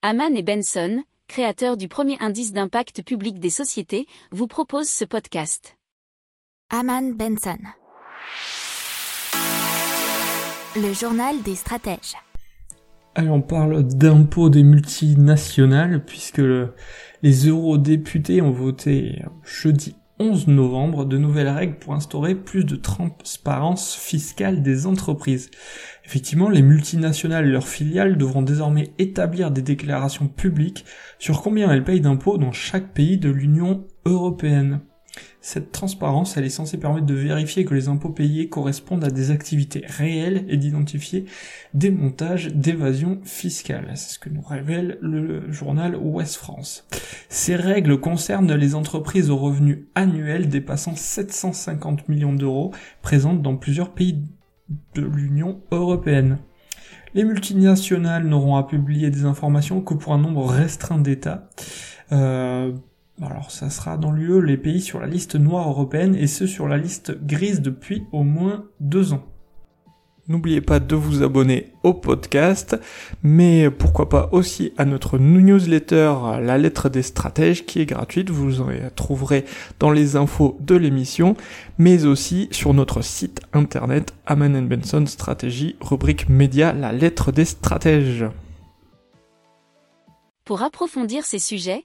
Haman et Benson, créateurs du premier indice d'impact public des sociétés, vous proposent ce podcast. Haman Benson. Le journal des stratèges. Allez, on parle d'impôts des multinationales puisque les eurodéputés ont voté jeudi 11 novembre de nouvelles règles pour instaurer plus de transparence fiscale des entreprises. Effectivement, les multinationales et leurs filiales devront désormais établir des déclarations publiques sur combien elles payent d'impôts dans chaque pays de l'Union européenne. Cette transparence, elle est censée permettre de vérifier que les impôts payés correspondent à des activités réelles et d'identifier des montages d'évasion fiscale. C'est ce que nous révèle le journal Ouest France. Ces règles concernent les entreprises aux revenus annuels dépassant 750 millions d'euros présentes dans plusieurs pays de l'Union européenne. Les multinationales n'auront à publier des informations que pour un nombre restreint d'États. Euh, alors ça sera dans l'UE les pays sur la liste noire européenne et ceux sur la liste grise depuis au moins deux ans. N'oubliez pas de vous abonner au podcast, mais pourquoi pas aussi à notre newsletter La lettre des stratèges qui est gratuite, vous en trouverez dans les infos de l'émission, mais aussi sur notre site internet Aman Benson Stratégie, rubrique média La lettre des stratèges. Pour approfondir ces sujets,